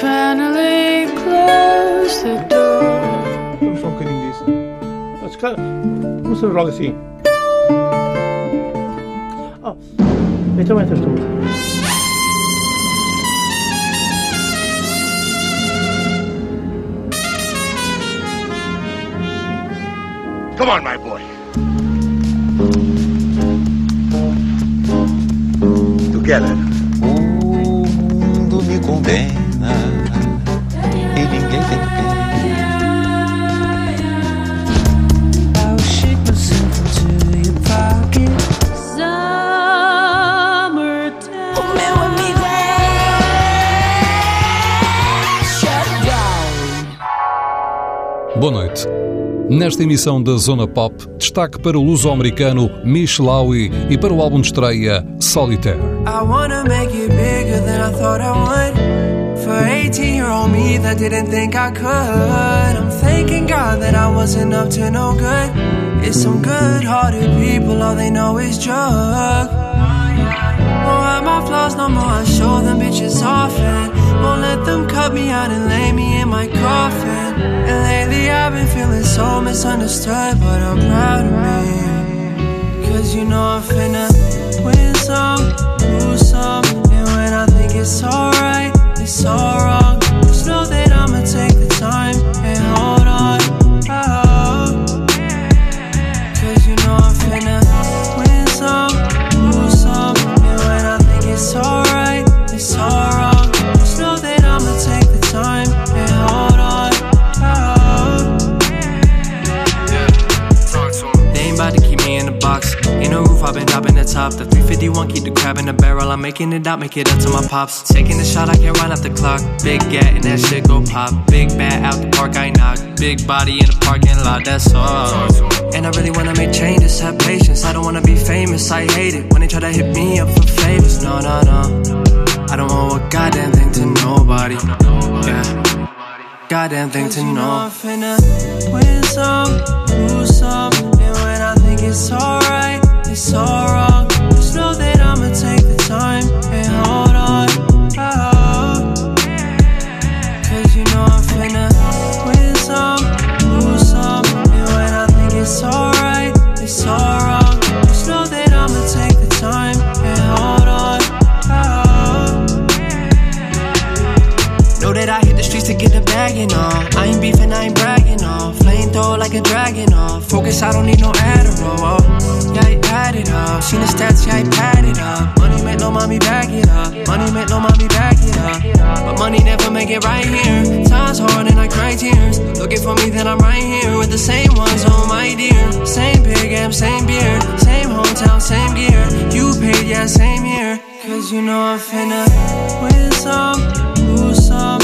finally closed the door. Vamos só um bocadinho disso. Que vamos fazer logo assim. Oh, então entras tu. Come on, my boy. Together. O mundo me condena Boa noite. Nesta emissão da Zona Pop, destaque para o luso-americano Mish Lowy e para o álbum de estreia Solitaire. For 18 year old me that didn't think I could. I'm thanking God that I wasn't up to no good. It's some good hearted people, all they know is drug. Won't hide my flaws no more, I show them bitches often. Won't let them cut me out and lay me in my coffin. And lately I've been feeling so misunderstood, but I'm proud of me. Cause you know I'm finna win some, lose some. And when I think it's alright, it's all wrong. Just know that I'ma take the time and hold on. Oh. Cause you know I'm finna win some, lose some. And when I think it's alright, it's all wrong. Just know that I'ma take the time and hold on. Oh. They ain't about to keep me in the box. Ain't no roof, I've been dropping the top. The 351 keep the crab in the barrel. I'm making it out, make it up to my pops. Taking a shot, I can't run off the clock. Big gat and that shit go pop. Big bat out the park, I knock. Big body in the parking lot, that's all. And I really wanna make changes, have patience. I don't wanna be famous, I hate it when they try to hit me up for favors. No, no, no. I don't owe a goddamn thing to nobody. Yeah. Goddamn thing to know. I'm finna win some, lose some. And when I think it's alright, it's all on. I ain't beefing, I ain't bragging on. Flamethrower like a dragon on. Focus, I don't need no Adderall. Oh. Yeah, I add it up. Seen the stats, yeah, I pad it up. Money make no mommy back it up. Money make no mommy back it up. But money never make it right here. Times hard and I cry tears. Looking for me, then I'm right here with the same ones, oh my dear. Same big M, same beard. Same hometown, same gear. You paid, yeah, same year. Cause you know I'm finna win some, lose some.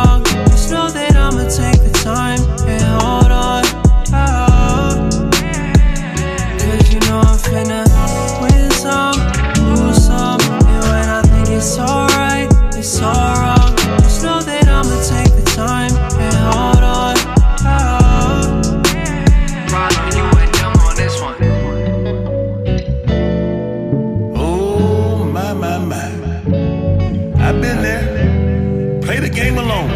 game alone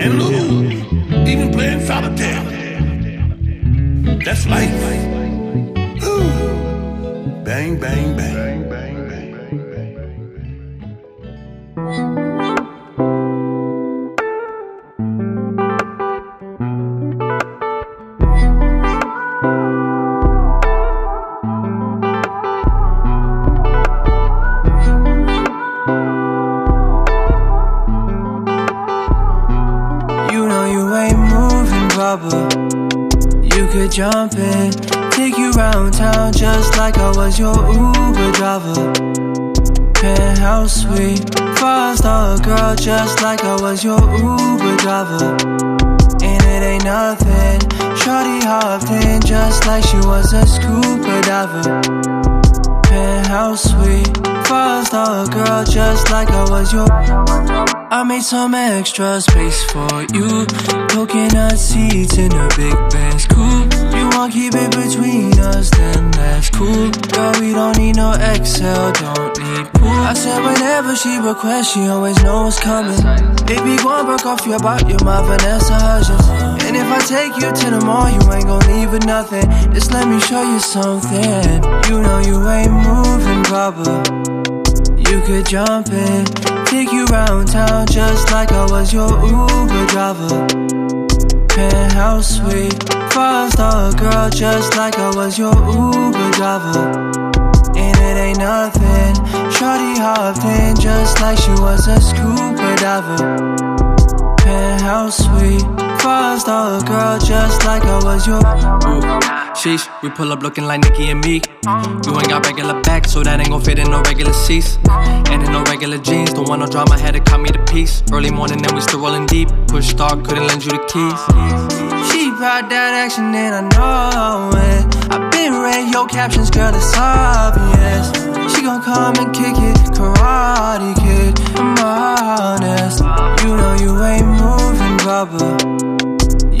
and lose. Even playing solitaire. That's life. Ooh. Bang, bang, bang. Just like I was your Uber driver. And it ain't nothing. Shorty hopped in just like she was a scuba diver. Penthouse suite, five star girl, just like I was your. I made some extra space for you. Coconut seats in a big Benz coupe. You want keep it between us, then that's cool. Girl, we don't need no Excel, don't need. I said whenever she requests, she always knows what's coming. Baby, go and broke off your butt, you're my Vanessa Hudgens. And if I take you to the mall, you ain't gon' leave with nothing. Just let me show you something. You know you ain't moving proper. You could jump in, take you round town just like I was your Uber driver. Penthouse suite, five star girl just like I was your Uber driver. And it ain't nothing. Shorty hopped in just like she was a scuba diver. Penthouse suite, five star girl just like I was your. Sheesh, we pull up looking like Nicki and me. You ain't got regular back, so that ain't gon' fit in no regular seats. And in no regular jeans, don't want no drama, had to cut me to piece. Early morning, then we still rolling deep. Push start, couldn't lend you the keys. She brought that action, and I know it. I've been read your captions, girl, it's obvious. She gon' come and kick it, karate kid. I'm honest, you know you ain't moving rubber.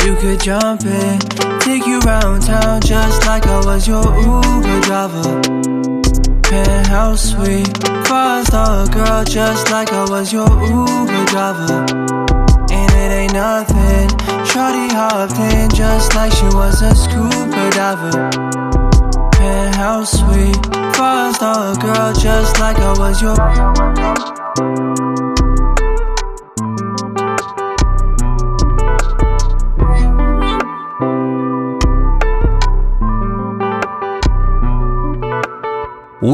You could jump in, take you round town just like I was your Uber driver. Penthouse suite, five star girl just like I was your Uber driver. And it ain't nothing. Shorty hopped in just like she was a scuba diver. Penthouse suite, five star girl just like I was your.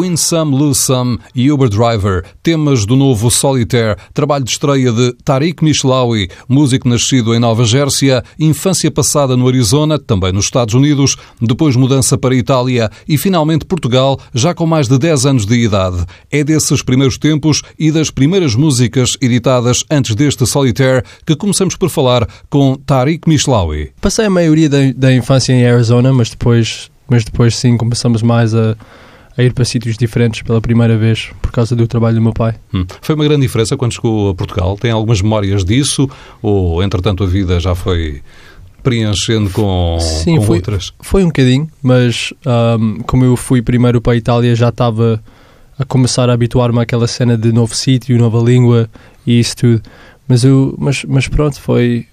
Win Some, e Uber Driver, temas do novo Solitaire, trabalho de estreia de Tariq Mishlawi, músico nascido em Nova Gércia, infância passada no Arizona, também nos Estados Unidos, depois mudança para Itália e finalmente Portugal, já com mais de 10 anos de idade. É desses primeiros tempos e das primeiras músicas editadas antes deste Solitaire que começamos por falar com Tariq Mishlawi. Passei a maioria da, da infância em Arizona, mas depois, mas depois sim começamos mais a, a ir para sítios diferentes pela primeira vez por causa do trabalho do meu pai. Hum. Foi uma grande diferença quando chegou a Portugal? Tem algumas memórias disso? Ou, entretanto, a vida já foi preenchendo com, Sim, com foi, outras? foi um bocadinho, mas ahm, como eu fui primeiro para a Itália, já estava a começar a habituar-me àquela cena de novo sítio, nova língua e isso tudo. Mas, eu, mas, mas pronto, foi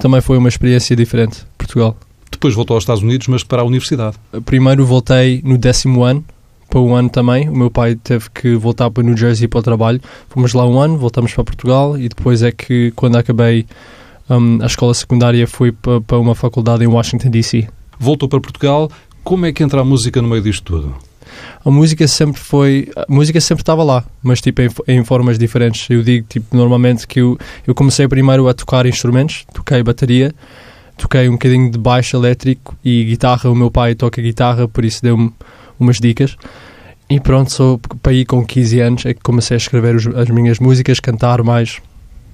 também foi uma experiência diferente, Portugal. Depois voltou aos Estados Unidos, mas para a universidade. Primeiro voltei no décimo ano, para um ano também. O meu pai teve que voltar para New Jersey para o trabalho. Fomos lá um ano, voltamos para Portugal e depois é que, quando acabei hum, a escola secundária, fui para, para uma faculdade em Washington, D.C. Voltou para Portugal. Como é que entra a música no meio disto tudo? A música sempre foi. A música sempre estava lá, mas tipo em, em formas diferentes. Eu digo, tipo, normalmente que eu, eu comecei primeiro a tocar instrumentos, toquei bateria, toquei um bocadinho de baixo elétrico e guitarra. O meu pai toca guitarra, por isso deu-me umas dicas. E pronto, só para ir com 15 anos é que comecei a escrever os- as minhas músicas, cantar mais.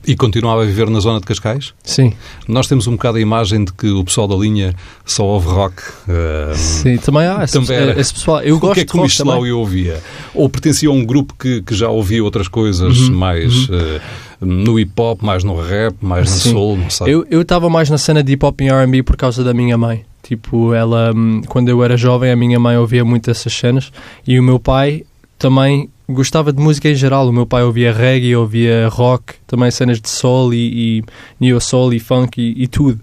E continuava a viver na zona de Cascais? Sim, Nós temos um bocado a imagem de que o pessoal da linha só ouve rock. Uh, sim, também há esse, Também era. esse pessoal. Eu o gosto que é que o. Michelau ouvia? Ou pertencia a um grupo que, que já ouvia outras coisas Uhum, mais uh, no hip hop, mais no rap, mais no Sim. soul? Não sei. Eu estava mais na cena de hip hop e R&B por causa da minha mãe. Tipo, ela, hum, quando eu era jovem, a minha mãe ouvia muito essas cenas e o meu pai também gostava de música em geral. O meu pai ouvia reggae, ouvia rock, também cenas de soul e, e neo soul e funk e, e tudo.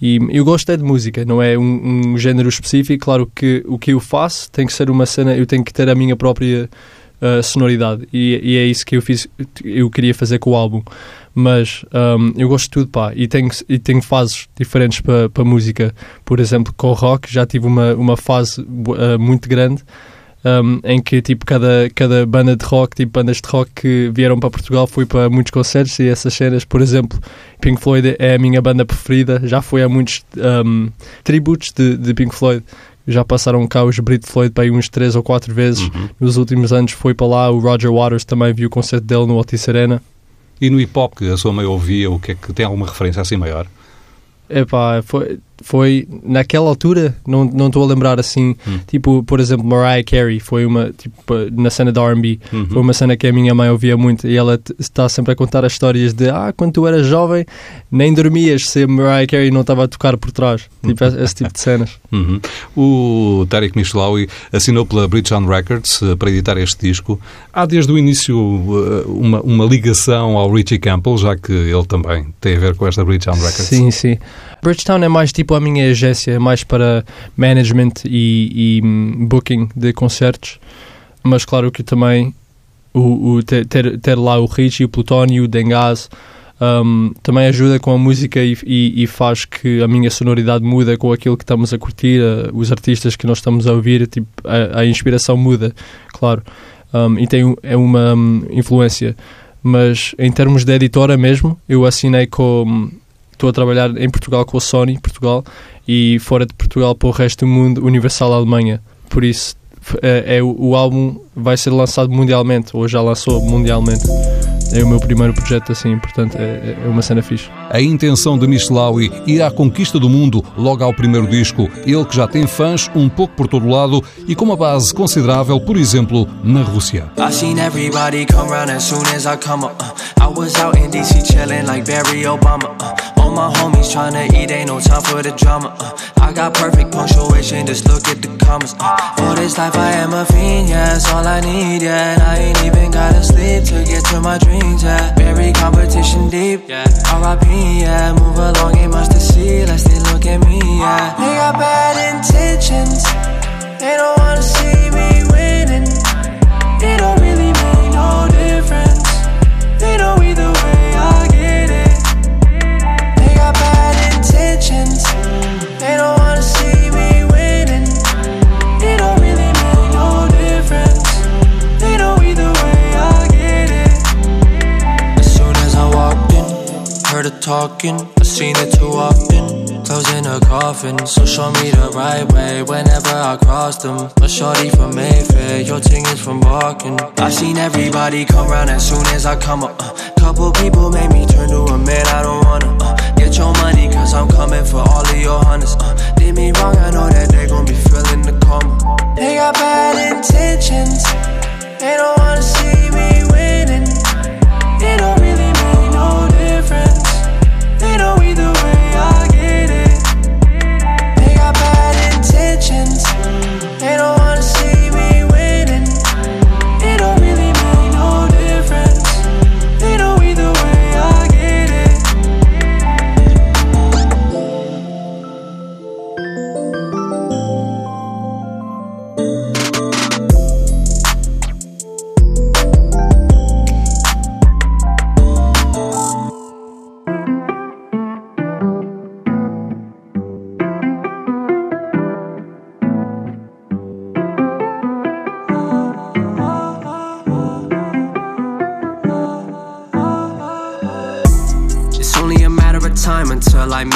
E eu gosto é de música, não é um, um género específico. Claro que o que eu faço tem que ser uma cena, eu tenho que ter a minha própria uh, sonoridade e, e é isso que eu fiz, eu queria fazer com o álbum. Mas um, eu gosto de tudo, pá, e tenho, e tenho fases diferentes para para música. Por exemplo, com o rock já tive uma, uma fase uh, muito grande um, em que tipo cada, cada banda de rock, tipo bandas de rock que vieram para Portugal, fui para muitos concertos e essas cenas, por exemplo, Pink Floyd é a minha banda preferida, já fui a muitos um, tributos de, de Pink Floyd. Já passaram cá os Brit Floyd para aí uns três ou quatro vezes. Uhum. Nos últimos anos foi para lá. O Roger Waters também viu o concerto dele no Altice Arena. E no hip hop que a sua mãe ouvia, o que é que tem alguma referência assim maior? Epá, foi, foi naquela altura, não não estou a lembrar assim, tipo, por exemplo, Mariah Carey foi uma, tipo, na cena da R&B, foi uma cena que a minha mãe ouvia muito e ela está sempre a contar as histórias de, ah, quando tu eras jovem, nem dormias se Mariah Carey não estava a tocar por trás, tipo, esse, esse tipo de cenas. Uhum. O Tarek Michelawi assinou pela Bridgestone Records eh, para editar este disco. Há desde o início eh, uma, uma ligação ao Richie Campbell, já que ele também tem a ver com esta Bridgestone Records. Sim, sim. Bridgetown é mais tipo a minha agência, é mais para management e, e, hum, booking de concertos, mas claro que também o, o ter, ter, lá o Richie, o Plutónio, o Dengaz hum, também ajuda com a música e, e, e faz que a minha sonoridade muda com aquilo que estamos a curtir, eh, os artistas que nós estamos a ouvir, tipo, a, a inspiração muda, claro, Hum, e tem um- é uma hum, influência. Mas em termos de editora mesmo, eu assinei com estou a trabalhar em Portugal com a Sony Portugal e fora de Portugal para o resto do mundo Universal Alemanha. Por isso é, é o, o álbum vai ser lançado mundialmente ou já lançou mundialmente. É o meu primeiro projeto assim portanto é, é uma cena fixe. A intenção de Michelawi ir à conquista do mundo logo ao primeiro disco, ele que já tem fãs um pouco por todo lado e com uma base considerável, por exemplo, na Rússia. I my homies tryna eat, ain't no time for the drama. Uh, I got perfect punctuation, just look at the commas. Uh, for this life, I am a fiend, yeah, that's all I need, yeah. And I ain't even gotta sleep to get to my dreams, yeah. Very competition deep, yeah. RIP, yeah. Move along, ain't much to see, let's they look at me, yeah. They got bad intentions, they don't wanna see me talking. I seen it too often. Closing a coffin, so show me the right way whenever I cross them. A shorty from Mayfair, your ting is from Barking. I've seen everybody come round as soon as I come up. Uh, couple people made me turn to a man I don't wanna. Uh, get your money, cause I'm coming for all of your hunters. Uh, did me wrong, I know that they gon' be feeling the karma. They got bad intentions, they don't wanna see me winning. It don't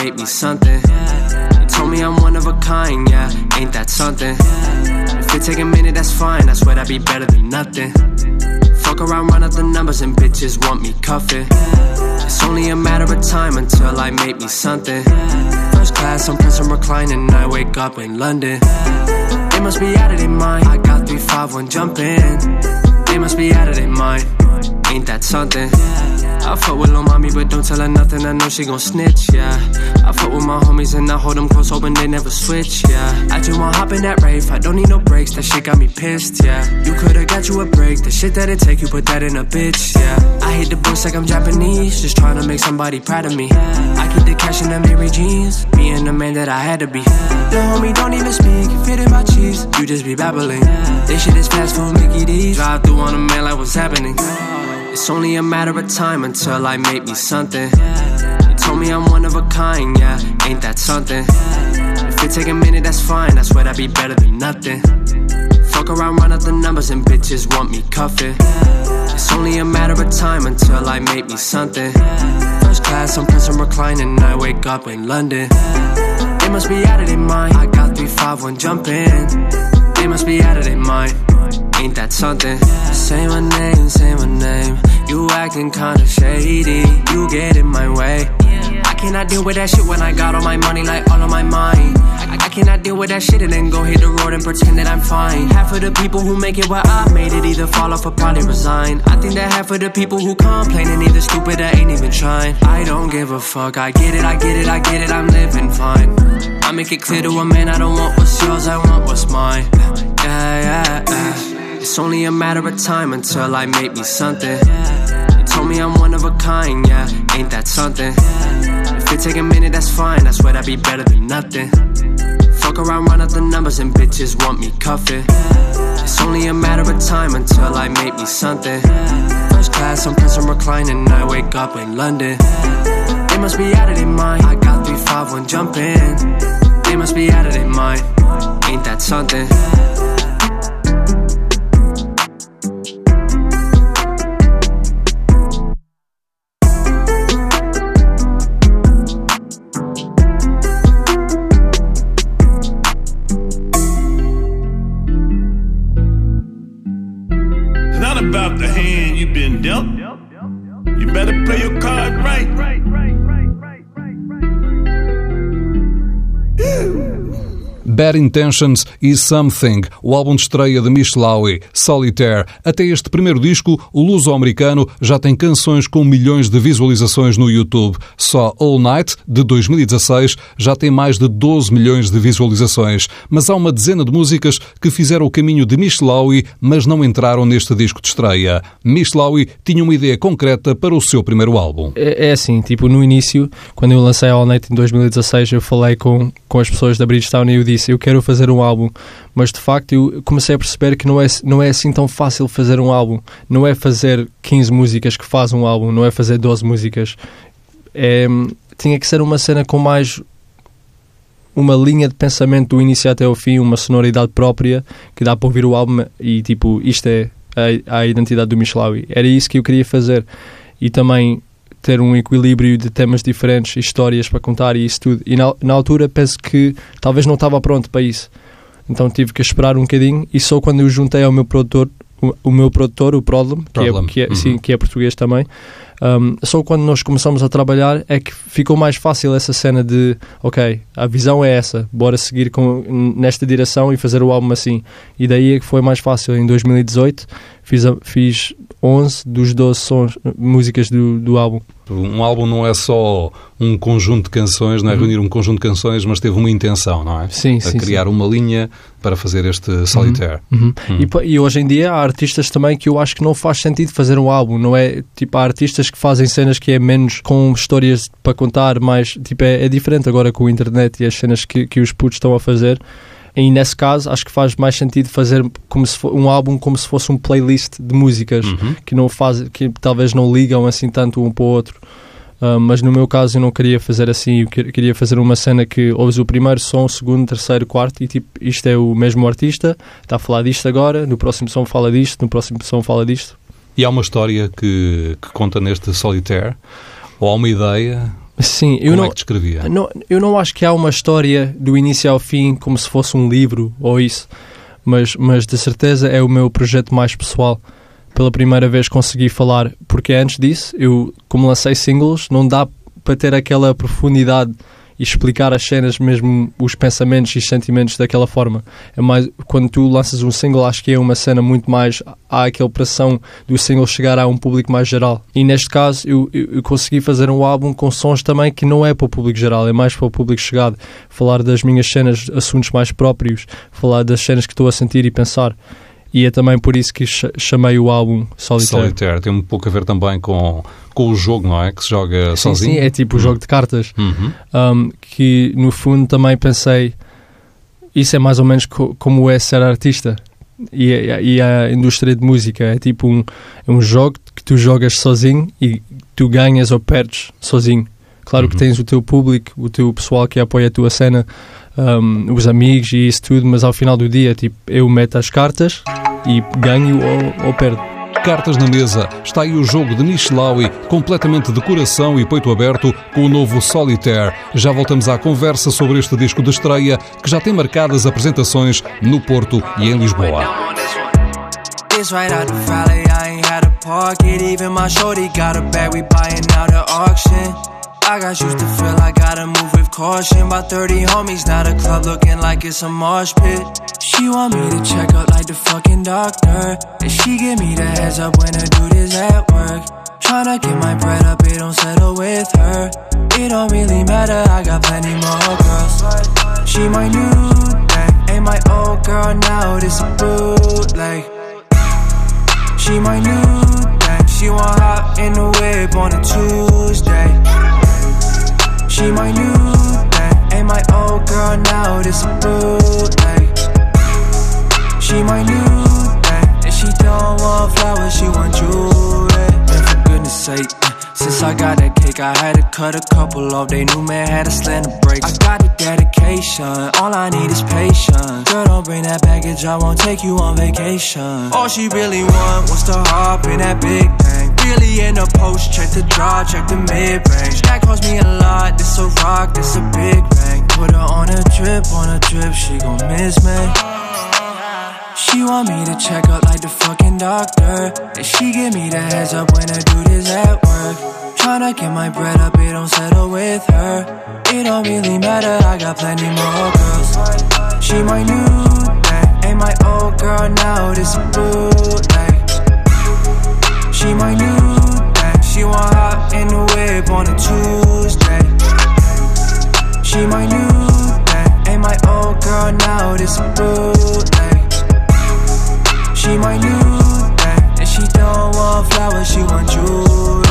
make me something. Told me I'm one of a kind, yeah, ain't that something? If it take a minute, that's fine. I swear that'd be better than nothing. Fuck around, run up the numbers, and bitches want me cuffing. It's only a matter of time until I make me something. First class, I'm pressing reclining, I wake up in London. They must be out of their mind. I got 351 jumping. They must be out of their mind. Ain't that something? I fuck with lil' mommy, but don't tell her nothing. I know she gon' snitch, yeah. I fuck with my homies and I hold them close, hoping they never switch, yeah. I just wanna hop in that rave. I don't need no breaks. That shit got me pissed, yeah. You could've got you a break. The shit that it take, you put that in a bitch, yeah. I hit the books like I'm Japanese, just trying to make somebody proud of me. I keep the cash in the Mary jeans, being the man that I had to be. The homie don't even speak, fit in my cheese. You just be babbling. This shit is fast food, Mickey D's. Drive through on a man like what's happening. It's only a matter of time until I make me something. You told me I'm one of a kind, yeah, ain't that something? If it take a minute, that's fine. I swear that'd be better than nothing. Fuck around, run up the numbers, and bitches want me cuffing. It's only a matter of time until I make me something. First class, I'm pressing reclining, I wake up in London. They must be out of their mind. I got 351 jumping. They must be out of their mind. Ain't that something? Say my name, say my name. You acting kinda shady. You get in my way. I cannot deal with that shit when I got all my money, like all on my mind. I, cannot deal with that shit and then go hit the road and pretend that I'm fine. Half of the people who make it where I made it either fall off or probably resign. I think that half of the people who complain and either stupid or ain't even trying. I don't give a fuck. I get it, I get it, I get it. I'm living fine. I make it clear to a man I don't want what's yours, I want what's mine. Yeah, yeah, yeah. It's only a matter of time until I make me something. You told me I'm one of a kind, yeah. Ain't that something? If it take a minute, that's fine. I swear that'd be better than nothing. Fuck around, run up the numbers, and bitches want me cuffing. It's only a matter of time until I make me something. First class, I'm pressing reclining, I wake up in London. They must be out of their mind. I got 351 jumping. They must be out of their mind. Ain't that something? Bad Intentions e Something, o álbum de estreia de Mish Lowry, Solitaire. Até este primeiro disco, o luso-americano já tem canções com milhões de visualizações no YouTube. Só All Night, de 2016, já tem mais de 12 milhões de visualizações. Mas há uma dezena de músicas que fizeram o caminho de Mish Lowry, mas não entraram neste disco de estreia. Mish Lowry tinha uma ideia concreta para o seu primeiro álbum. É, é assim, tipo, no início, quando eu lancei All Night em 2016, eu falei com, com as pessoas da Bridgestone e eu disse, eu quero fazer um álbum. Mas de facto eu comecei a perceber que não é, não é assim tão fácil fazer um álbum. Não é fazer 15 músicas que faz um álbum, não é fazer 12 músicas. É, tinha que ser uma cena com mais uma linha de pensamento do início até ao fim, uma sonoridade própria que dá para ouvir o álbum e tipo, isto é a, a identidade do Michelawi. Era isso que eu queria fazer. E também ter um equilíbrio de temas diferentes, histórias para contar e isso tudo. E na, na altura penso que talvez não estava pronto para isso. Então tive que esperar um bocadinho e só quando eu juntei ao meu produtor, o, o meu produtor, o Problem, que, Problem. É, que, é, Uhum. sim, que é português também, um, só quando nós começamos a trabalhar é que ficou mais fácil essa cena de ok, a visão é essa, bora seguir com, nesta direção e fazer o álbum assim. E daí é que foi mais fácil. Em 2018 fiz, fiz 11 dos 12 sons, músicas do, do álbum. Um álbum não é só um conjunto de canções, não é reunir um conjunto de canções, mas teve uma intenção, não é? Uhum. Sim, a sim, criar uma linha para fazer este Solitaire. Uhum. E, pa- e hoje em dia há artistas também que eu acho que não faz sentido fazer um álbum, não é? Tipo, há artistas que fazem cenas que é menos com histórias para contar, mais. Tipo, é, é diferente agora com a internet e as cenas que, que os putos estão a fazer. E nesse caso, acho que faz mais sentido fazer como se fo- um álbum como se fosse um playlist de músicas Uhum. que não faz, que talvez não ligam assim tanto um para o outro. Ah, mas no meu caso eu não queria fazer assim, eu que- queria fazer uma cena que ouves o primeiro som, o segundo, terceiro, quarto e tipo, isto é o mesmo artista, está a falar disto agora, no próximo som fala disto, no próximo som fala disto. E há uma história que, que conta neste Solitaire? Ou há uma ideia? Sim, eu Como não, é descrevia? não, eu não acho que há uma história do início ao fim como se fosse um livro ou isso, mas, mas de certeza é o meu projeto mais pessoal. Pela primeira vez consegui falar, porque antes disso, eu, como lancei singles, não dá para ter aquela profundidade e explicar as cenas, mesmo os pensamentos e os sentimentos daquela forma. É mais, quando tu lanças um single, acho que é uma cena muito mais. Há aquela pressão do single chegar a um público mais geral. E neste caso, eu, eu, consegui fazer um álbum com sons também que não é para o público geral, é mais para o público chegado. Falar das minhas cenas, assuntos mais próprios, falar das cenas que estou a sentir e pensar. E é também por isso que cha- chamei o álbum Solitaire. Solitaire tem um pouco a ver também com, com o jogo, não é? Que se joga Sim, sozinho. sim, é tipo o jogo de cartas. Uhum. um, que no fundo também pensei isso é mais ou menos co- como é ser artista e, a- e a indústria de música é tipo um, é um jogo que tu jogas sozinho e tu ganhas ou perdes sozinho claro que Uhum. tens o teu público o teu pessoal que apoia a tua cena um, os amigos e isso tudo mas ao final do dia tipo eu meto as cartas e ganho ou, ou perdo Cartas na mesa. Está aí o jogo de Nishlawi, completamente de coração e peito aberto, com o novo Solitaire. Já voltamos à conversa sobre este disco de estreia, que já tem marcadas apresentações no Porto e em Lisboa. I a got a used to feel I gotta move with caution. By 30 homies, now the club looking like it's a marsh pit. She want me to check up like the fucking doctor. And she give me the heads up when the dude is at work. Tryna get my bread up, it don't settle with her. It don't really matter, I got plenty more girls. She my new thing, ain't my old girl now, this a bootleg. She my new thing, she want hop in the whip on a Tuesday. She my new thing, ain't my old girl now, this a bootleg. She my new thing, and she don't want flowers, she want jewelry. Man, for goodness sake, uh, since I got that cake, I had to cut a couple off. They knew man had slam the brakes. I got the dedication, all I need is patience. Girl, don't bring that baggage, I won't take you on vacation. All she really want was to hop in that big bang. Really in the post, check the draw, check the mid range. That cost me a lot, this a rock, this a big bang. Put her on a drip, on a drip, she gon' miss me. She want me to check up like the fucking doctor. And she give me the heads up when the dude is at work. Tryna get my bread up, it don't settle with her. It don't really matter, I got plenty more girls. She my new thing, ain't my old girl now, this a bootleg. She my new thing, she want hop in the whip on a Tuesday. She my new thing, ain't my old girl now, this a bootleg. She my new thing, and she don't want flowers, she want jewelry.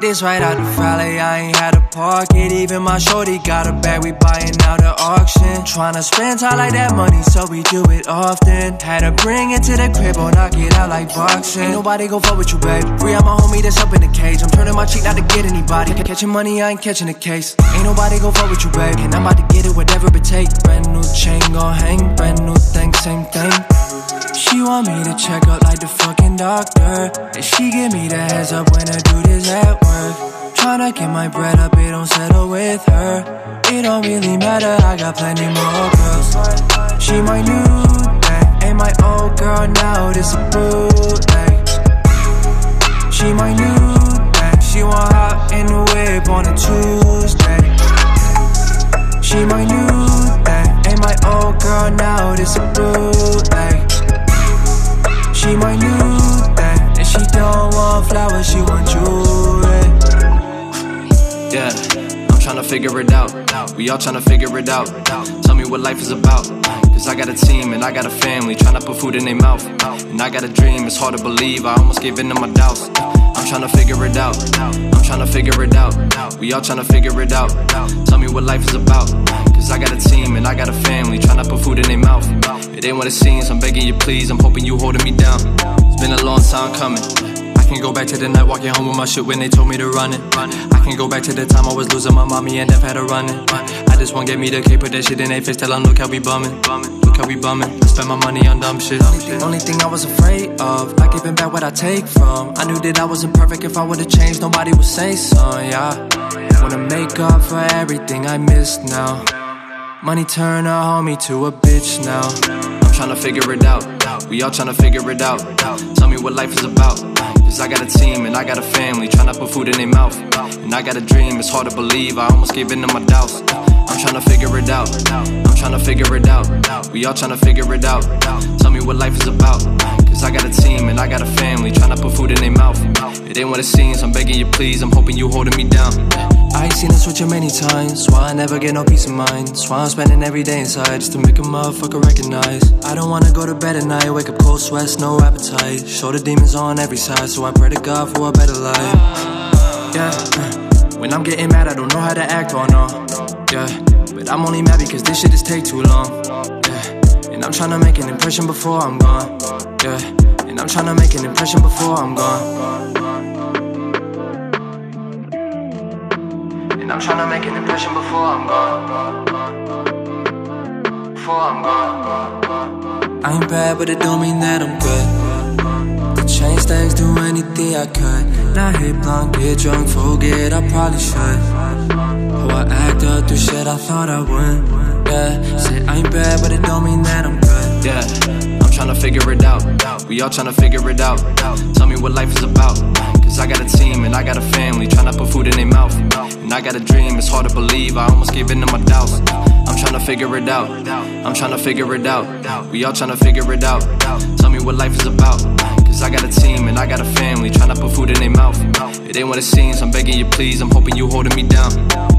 This right out the valley, I ain't had a park it. Even my shorty got a bag, we buying out at auction. Tryna spend time like that money, so we do it often. Had to bring it to the crib or knock it out like boxing. Ain't nobody gon' fuck with you, babe. Free out my homie that's up in the cage. I'm turning my cheek not to get anybody. Catching money, I ain't catching a case. Ain't nobody gon' fuck with you, babe. And I'm about to get it, whatever it take. Brand new chain gon' hang, brand new thing, same thing. She want me to check up like the fucking doctor. And she give me the heads up when the dude is at work. Tryna get my bread up, it don't settle with her. It don't really matter, I got plenty more girls. She my new thing, ain't my old girl now, this a bootleg. She my new thing, she want hop in the whip on a Tuesday. She my new thing, ain't my old girl now, this a bootleg. She my new thing, and she don't want flowers, she want jewelry. Yeah, I'm tryna figure it out. We all tryna figure it out. Tell me what life is about. Cause I got a team and I got a family tryna put food in their mouth. And I got a dream, it's hard to believe. I almost gave in to my doubts. I'm tryna figure it out. I'm tryna figure it out. We all tryna figure it out. Tell me what life is about. Cause I got a team and I got a family tryna put food in their mouth. It ain't what it seems, I'm begging you please. I'm hoping you holding me down. It's been a long time coming. Can go back to the night walking home with my shit when they told me to run it. I can go back to the time I was losing my mommy and Def had to run it. I just want get me the K, put that shit in their face, tell them look how we bumming. Look how we bumming. I spend my money on dumb shit. Only thing I was afraid of, not giving back what I take from. I knew that I wasn't perfect. If I would've changed, nobody would say so. Yeah, wanna make up for everything I missed now. Money turn a homie to a bitch now. I'm tryna figure it out. We all tryna figure it out. Tell me what life is about. Cause I got a team and I got a family tryna put food in their mouth. And I got a dream, it's hard to believe. I almost gave in to my doubts. I'm tryna figure it out. I'm tryna figure it out. We all tryna figure it out. Tell me what life is about. I got a team and I got a family tryna put food in their mouth. It ain't what it seems, I'm begging you please. I'm hoping you holding me down. I ain't seen her switch many times. Why I never get no peace of mind. That's why I'm spending every day inside just to make a motherfucker recognize. I don't wanna go to bed at night, wake up cold sweats, no appetite. Show the demons on every side, so I pray to God for a better life. Yeah, uh, when I'm getting mad, I don't know how to act or no. Yeah, but I'm only mad because this shit just take too long. Yeah, and I'm tryna make an impression before I'm gone. Yeah, and I'm tryna make an impression before I'm gone. And I'm tryna make an impression before I'm gone. Before I'm gone. I ain't bad, but it don't mean that I'm good. The chain stacks, do anything I could. Now hit blunt, get drunk, forget I probably should. Oh, I act up through shit I thought I wouldn't. Yeah, say I ain't bad, but it don't mean that I'm good. Yeah, I'm tryna figure it out. We all tryna figure it out. Tell me what life is about. Cause I got a team and I got a family tryna put food in their mouth. And I got a dream, it's hard to believe. I almost gave in to my doubts. I'm tryna figure it out. I'm tryna figure it out. We all tryna figure it out. Tell me what life is about. Cause I got a team and I got a family tryna put food in their mouth. It ain't what it seems, I'm begging you please. I'm hoping you holding me down.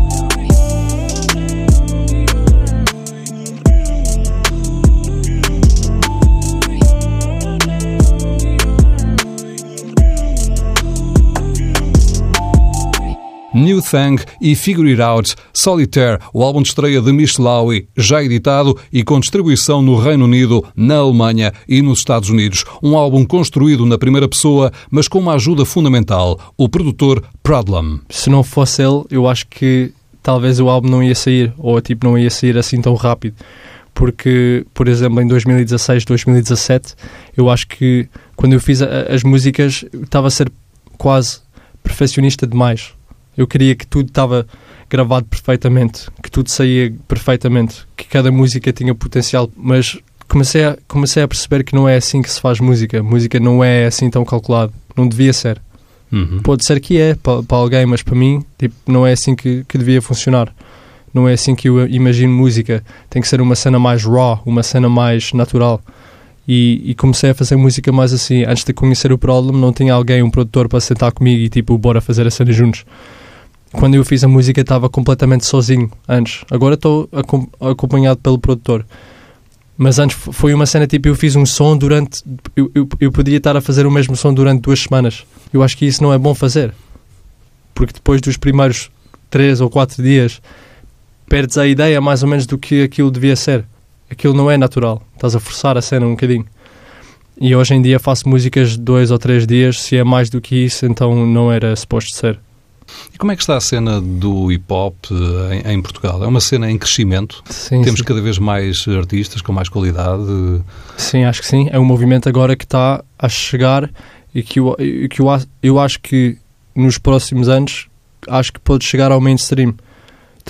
New Thang e Figure It Out, Solitaire, o álbum de estreia de Michelawi, já editado e com distribuição no Reino Unido, na Alemanha e nos Estados Unidos. Um álbum construído na primeira pessoa, mas com uma ajuda fundamental, o produtor Prodlam. Se não fosse ele, eu acho que talvez o álbum não ia sair, ou tipo, não ia sair assim tão rápido. Porque, por exemplo, em 2016, 2017, eu acho que quando eu fiz a- as músicas, estava a ser quase perfeccionista demais. Eu queria que tudo estava gravado perfeitamente, que tudo saía perfeitamente, que cada música tinha potencial, mas comecei a, comecei a perceber que não é assim que se faz música. Música não é assim tão calculado. Não devia ser. Uhum. Pode ser que é para, para alguém, mas para mim tipo, não é assim que, que devia funcionar. Não é assim que eu imagino música. Tem que ser uma cena mais raw, uma cena mais natural. E, e comecei a fazer música mais assim. Antes de conhecer o Problem, não tinha alguém, um produtor, para sentar comigo e tipo, bora fazer a cena juntos. Quando eu fiz a música, estava completamente sozinho antes. Agora estou acom- acompanhado pelo produtor. Mas antes foi uma cena tipo, eu fiz um som durante. Eu, eu, eu podia estar a fazer o mesmo som durante duas semanas. Eu acho que isso não é bom fazer. Porque depois dos primeiros três ou quatro dias, perdes a ideia mais ou menos do que aquilo devia ser. Aquilo não é natural. Estás a forçar a cena um bocadinho. E hoje em dia faço músicas dois ou três dias. Se é mais do que isso, então não era suposto ser. E como é que está a cena do hip hop eh, em, em Portugal? É uma cena em crescimento? Sim, Temos sim. cada vez mais artistas com mais qualidade? Sim, acho que sim. É um movimento agora que está a chegar e que eu, que eu, eu acho que nos próximos anos acho que pode chegar ao mainstream.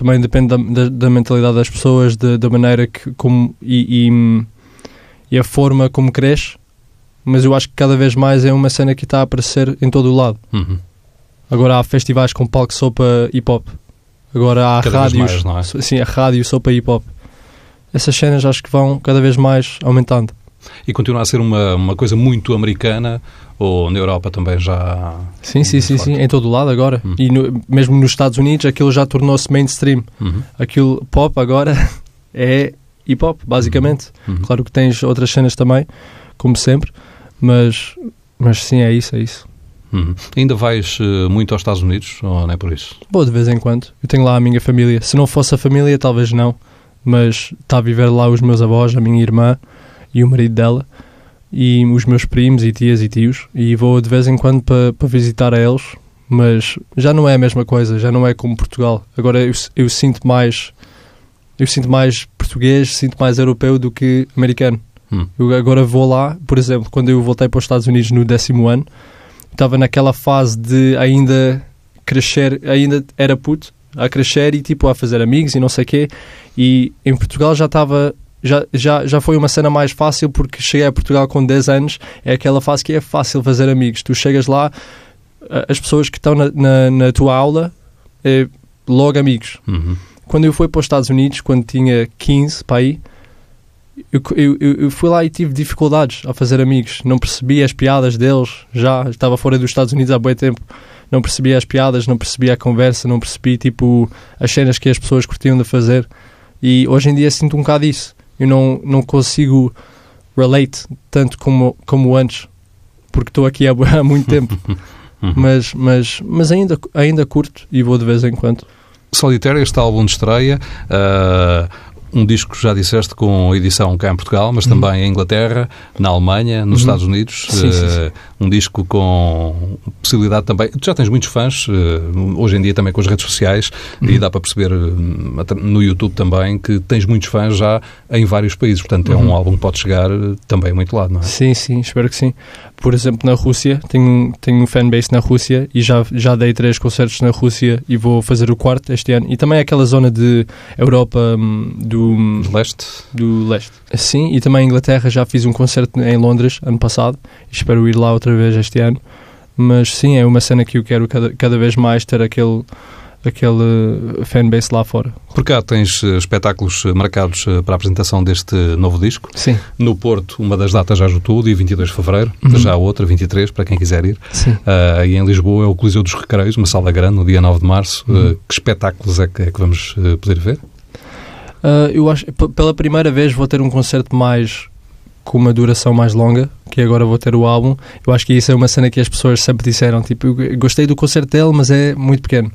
Também depende da, da, da mentalidade das pessoas, da, da maneira que como e, e, e a forma como cresce. Mas eu acho que cada vez mais é uma cena que está a aparecer em todo o lado. Uhum. Agora há festivais com palco só para hip hop. Agora há Cada rádios. mais, é? Sim, a rádio só para hip hop. Essas cenas acho que vão cada vez mais aumentando. E continua a ser uma, uma coisa muito americana ou na Europa também já... Sim, sim, sim, sim, em todo o lado agora. Hum. E no- mesmo nos Estados Unidos aquilo já tornou-se mainstream. Uhum. Aquilo pop agora é hip hop, basicamente. Uhum. Claro que tens outras cenas também, como sempre, mas, mas sim, é isso, é isso. Uhum. Ainda vais eh, muito aos Estados Unidos ou não é por isso? Vou de vez em quando. Eu tenho lá a minha família. Se não fosse a família, talvez não. Mas está a viver lá os meus avós, a minha irmã e o marido dela. E os meus primos e tias e tios. E vou de vez em quando para para visitar a eles. Mas já não é a mesma coisa. Já não é como Portugal. Agora eu, eu sinto mais... Eu sinto mais português, sinto mais europeu do que americano. Hum. Eu agora vou lá, por exemplo, quando eu voltei para os Estados Unidos no décimo ano, estava naquela fase de ainda crescer, ainda era puto, a crescer e tipo a fazer amigos e não sei quê. E em Portugal já estava. Já, já, já foi uma cena mais fácil porque cheguei a Portugal com 10 anos. É aquela fase que é fácil fazer amigos. Tu chegas lá, as pessoas que estão na, na, na tua aula, é logo amigos. Uhum. Quando eu fui para os Estados Unidos, quando tinha 15 para aí, eu, eu, eu fui lá e tive dificuldades a fazer amigos. Não percebia as piadas deles, já estava fora dos Estados Unidos há bom tempo. Não percebia as piadas, não percebia a conversa, não percebi tipo as cenas que as pessoas curtiam de fazer. E hoje em dia sinto um bocado isso. Eu não, não consigo relate tanto como, como antes, porque estou aqui há, há muito tempo. Uhum. mas mas, mas ainda, ainda curto e vou de vez em quando. Solitário, este álbum de estreia, ah, um disco, já disseste, com edição cá em Portugal, mas também em Inglaterra, na Alemanha, nos Uhum. Estados Unidos. Sim, sim, Ah, Um disco com possibilidade também. Tu já tens muitos fãs, ah, hoje em dia também com as redes sociais, e dá para perceber atra- no YouTube também que tens muitos fãs já em vários países. Portanto, é um Uhum. álbum que pode chegar também a muito lado, não é? Sim, sim, espero que sim. Por exemplo, na Rússia, tenho, tenho um fanbase na Rússia e já, já dei três concertos na Rússia e vou fazer o quarto este ano. E também aquela zona de Europa, hum, do do, Leste? do leste. Sim, e também em Inglaterra já fiz um concerto em Londres ano passado espero ir lá outra vez este ano. Mas sim, é uma cena que eu quero cada, cada vez mais ter aquele, aquele fanbase lá fora. Por cá tens eh, espetáculos eh, marcados eh, para a apresentação deste novo disco. Sim, No Porto, uma das datas já esgotou, dia 22 de Fevereiro. Uhum. Já a outra, 23, para quem quiser ir. sim. Ah, e em Lisboa é o Coliseu dos Recreios, uma sala grande, no dia 9 de março. Uhum. Ah, que espetáculos é que, é que vamos eh, poder ver? Ah, eu acho pela primeira vez vou ter um concerto mais com uma duração mais longa, que agora vou ter o álbum. Eu acho que isso é uma cena que as pessoas sempre disseram, tipo, eu gostei do concerto dele, mas é muito pequeno.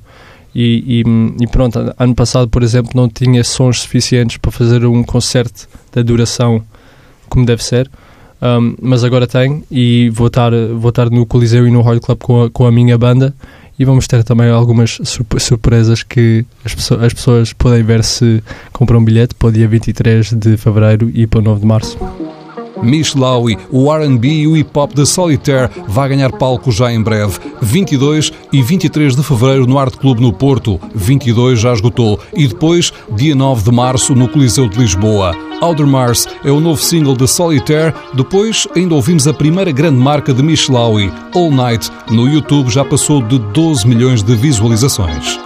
E, e- e pronto, ano passado, por exemplo, não tinha sons suficientes para fazer um concerto da duração como deve ser. Um, mas agora tenho e vou estar, vou estar no Coliseu e no Royal Club com a, com a minha banda e vamos ter também algumas surp- surpresas que as, pessoas- as pessoas podem ver se compram um bilhete para o dia 23 de Fevereiro e para o 9 de Março. Mish Lowy, o R&B e o hip-hop da Solitaire vai ganhar palco já em breve. 22 e 23 de fevereiro no Art Club no Porto. 22 já esgotou. E depois, dia 9 de março, no Coliseu de Lisboa. Outer Mars é o novo single da Solitaire. Depois, ainda ouvimos a primeira grande marca de Mish Lowy, All Night. No YouTube já passou de 12 milhões de visualizações.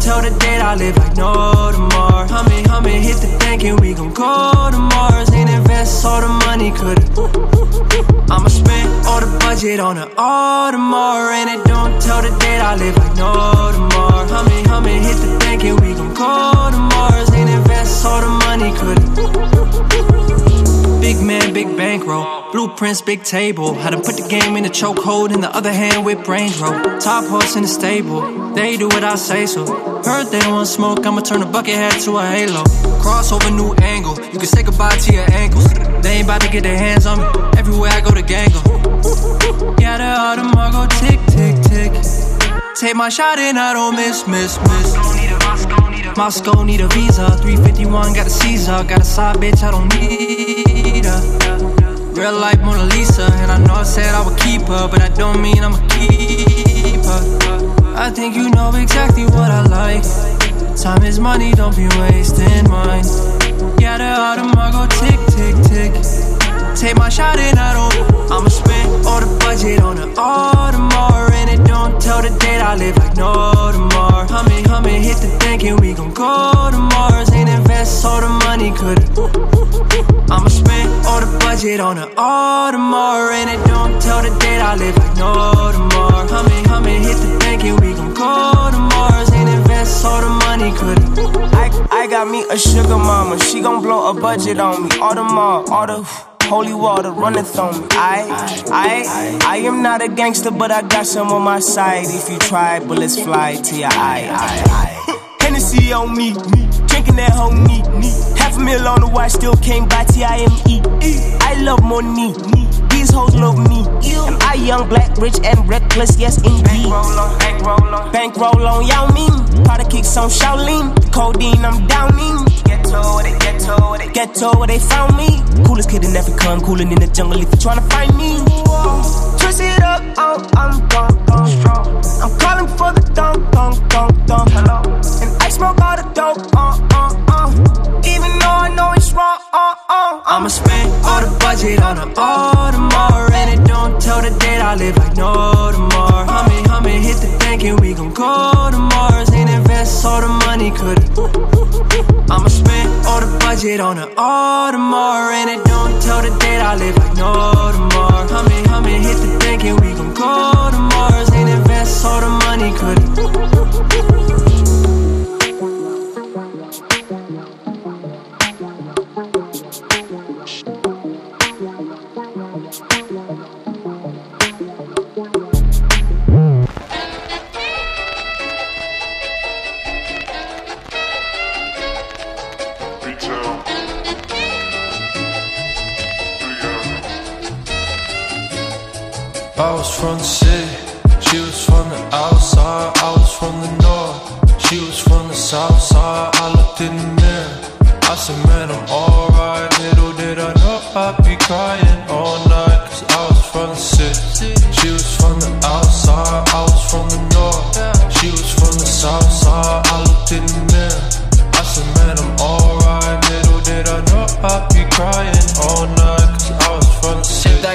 Tell the date I live like no tomorrow Hummin', hummin', hit the bank and we gon' go to Mars And invest all the money, could've. I'ma spend all the budget on the Audemars And it don't tell the date I live like no tomorrow Hummin', hummin', hit the bank and we gon' go to Mars And invest all the money, could've. Big man, big bankroll. Blueprints, big table. How to put the game in a chokehold. In the other hand, with brain roll. Top horse in the stable. They do what I say so. Heard they want smoke. I'ma turn a bucket hat to a halo. Crossover, new angle. You can say goodbye to your ankles. They ain't about to get their hands on me. Everywhere I go, the gang go. Yeah, the Audemars go tick, tick, tick. Take my shot and I don't miss, miss, miss. Moscow need a visa. 351 got a Caesar. Got a side bitch, I don't need her. Real life Mona Lisa. And I know I said I would keep her, but I don't mean I'ma keep her. I think you know exactly what I like. Time is money, don't be wasting mine. Yeah, the Audemars go tick, tick, tick. Take my shot and I don't. I'ma spend all the budget on the Audemars And it don't tell the date I live like no tomorrow Hummin', hummin', hit the bank and we gon' go to Mars And invest all the money, could I'ma spend all the budget on the Audemars And it don't tell the date I live like no tomorrow Hummin', hummin', hit the bank and we gon' go to Mars And invest all the money, could I, I got me a sugar mama, she gon' blow a budget on me. Mall, all the holy water runneth on me. I, I, I am not a gangster, but I got some on my side. If you try, bullets fly to your eye. I, I. Hennessy on me, drinking that whole neat. Half a mil on the watch, still can't buy T-I-M-E. I love money, these hoes love me. Am I young, black, rich, and reckless? Yes, indeed. Bankroll on, bankroll on, bankroll on, Yao Ming. Product kicks on Shaolin, codeine I'm downing. Ghetto, where they ghetto, where they ghetto, where they found me. Coolest kid in every con, coolin' in the jungle if you tryna find me. Twist it up, oh, I'm gone, gone strong. I'm calling for the dunk, dunk, dunk, dunk. Hello, and I smoke all the dope, uh, uh, uh. Even though I know wrong, uh, uh. I'ma spend all the budget on the Audemars And it don't tell the date I live like no tomorrow. Hummin', hummin', hit the bank and we gon' go to Mars. And invest all the money, could I'ma spend all the budget on the Audemars And it don't tell the date I live like no tomorrow. Hummin', hummin', hit the bank and we gon' go to Mars. And invest all the money, could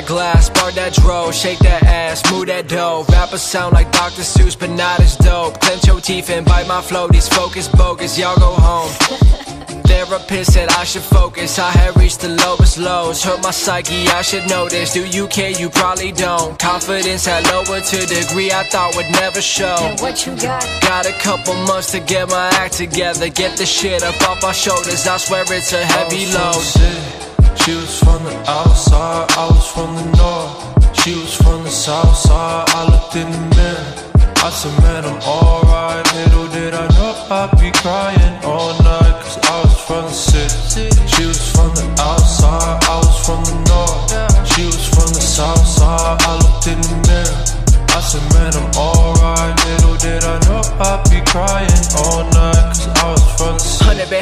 glass, bar that dro, shake that ass, move that dough. Rappers sound like Dr. Seuss, but not as dope. Clench your teeth and bite my flow. These focus bogus, y'all go home. Therapist said I should focus. I had reached the lowest lows. Hurt my psyche, I should know this. Do you care? You probably don't. Confidence had lowered to a degree I thought would never show. what you got? Got a couple months to get my act together. Get the shit up off my shoulders. I swear it's a heavy oh, load. She was from the outside, I was from the north. She was from the south side, I looked in the mirror. I said, man, I'm alright. Little did I know I'd be crying all night, cause I was from the city. She was from the outside, I was from the north. She was from the south side, I looked in the mirror. I said, man, I'm alright. Little did I know I'd be crying all night,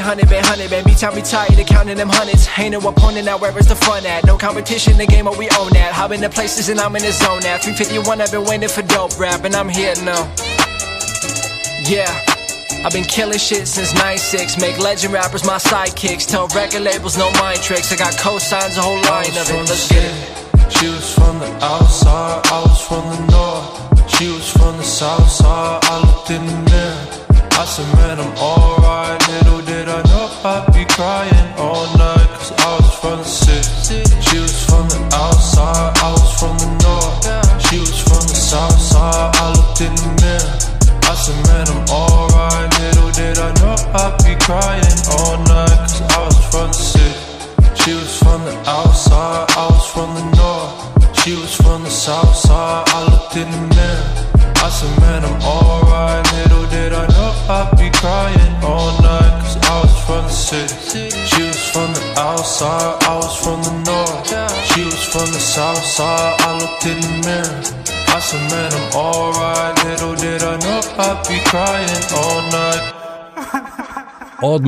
Hundred band, hundred band, hundred band. Beat time we tired of counting them hundreds. Ain't no opponent now, where is the fun at? No competition, the game, but we own that. Hop in the places and I'm in the zone now. 351, I've been waiting for dope rap, and I'm here now. Yeah. I've been killing shit since 96. Make legend rappers my sidekicks. Tell record labels no mind tricks. I got cosigns, a whole line of it. Let's get it. She was from the outside, I was from the north. She was from the south side, I looked in the mirror. I said, man, I'm alright. Little I'd alright. Little did I know I'd be crying all night. Odd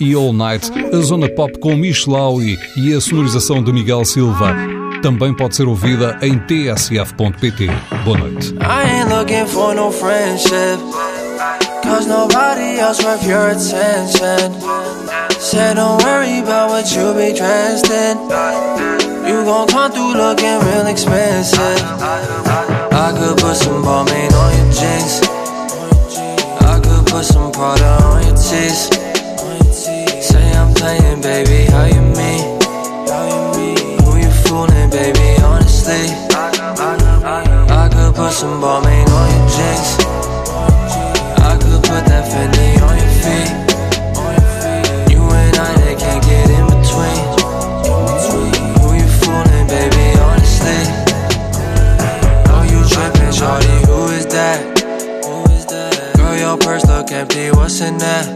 e All Night, a zona pop com Michelaui e a sonorização de Miguel Silva. Também pode ser ouvida em tsf.pt. Boa noite. I ain't looking for no friendship. Cause nobody else worth your attention. Said don't worry about what you be dressed in. You gon' come through looking real expensive. I could put some Balmain on your jeans. I could put some Prada on your teeth. Say I'm playing, baby, how you mean? Who you fooling, baby, honestly? I could put some Balmain on your jeans. I could put that Fendi empty, what's in that?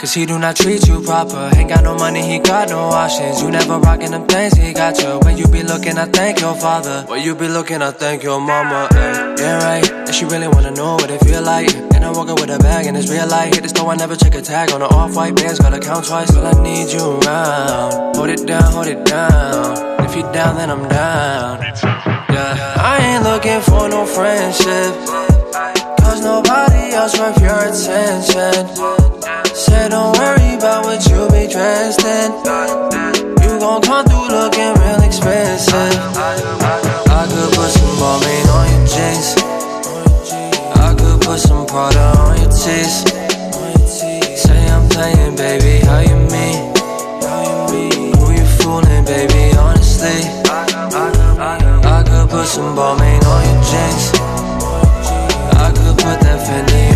Cause he do not treat you proper. Ain't got no money, he got no options. You never rockin' them things, he got you. When you be looking, I thank your father. When you be looking, I thank your mama. Ay. Yeah, right. And she really wanna know what it feel like. And I'm walking with a bag and it's real life. Hit the store, I never check a tag on the off white bands. Gotta count twice till I need you around. Hold it down, hold it down. If you down, then I'm down. Yeah. I ain't looking for no friendship. Cause nobody else worth your attention. Say don't worry about what you be dressed in. You gon' come through looking real expensive. I could put some Balmain on your jeans. I could put some Prada on your teeth. Say I'm playing, baby, how you mean? Who you fooling, baby, honestly? I could put some Balmain on your jeans. good, what that finna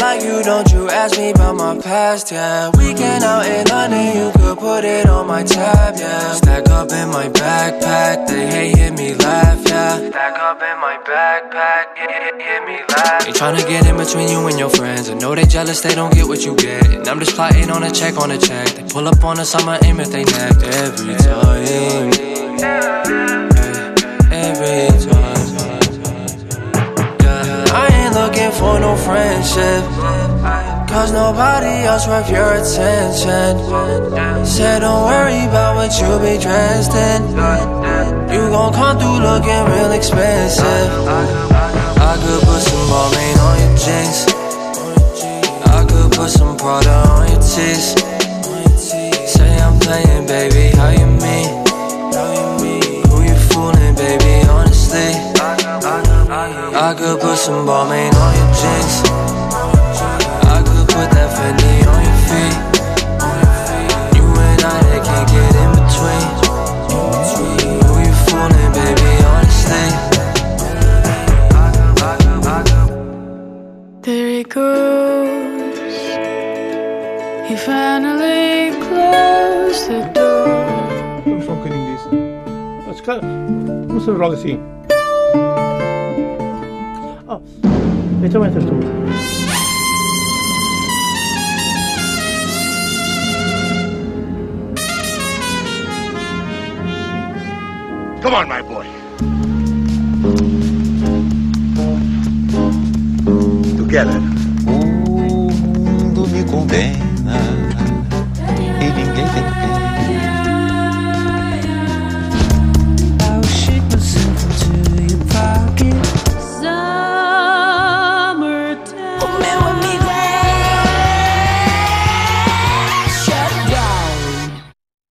Like you, don't you ask me about my past, yeah. Weekend out in London, you could put it on my tab, yeah. Stack up in my backpack, they hate hear me laugh, yeah. Stack up in my backpack, hear, hear me laugh. They tryna get in between you and your friends. I know they jealous, they don't get what you get. And I'm just plotting on a check on a check. They pull up on us, I'ma aim at they neck every time. Every time looking for no friendship. Cause nobody else worth your attention. Said don't worry about what you be dressed in. You gon' come through looking real expensive. I could put some Balmain on your jeans. I could put some Prada on your teeth. Some Balmain on your jeans. I could put that Fendi on your feet. You and I, they can't get in between. Who you fooling, baby, honestly? There he goes. He finally closed the door. Vamos só bocadinho disso. Ah, se calhar, Vamos fazer logo assim. Come on, my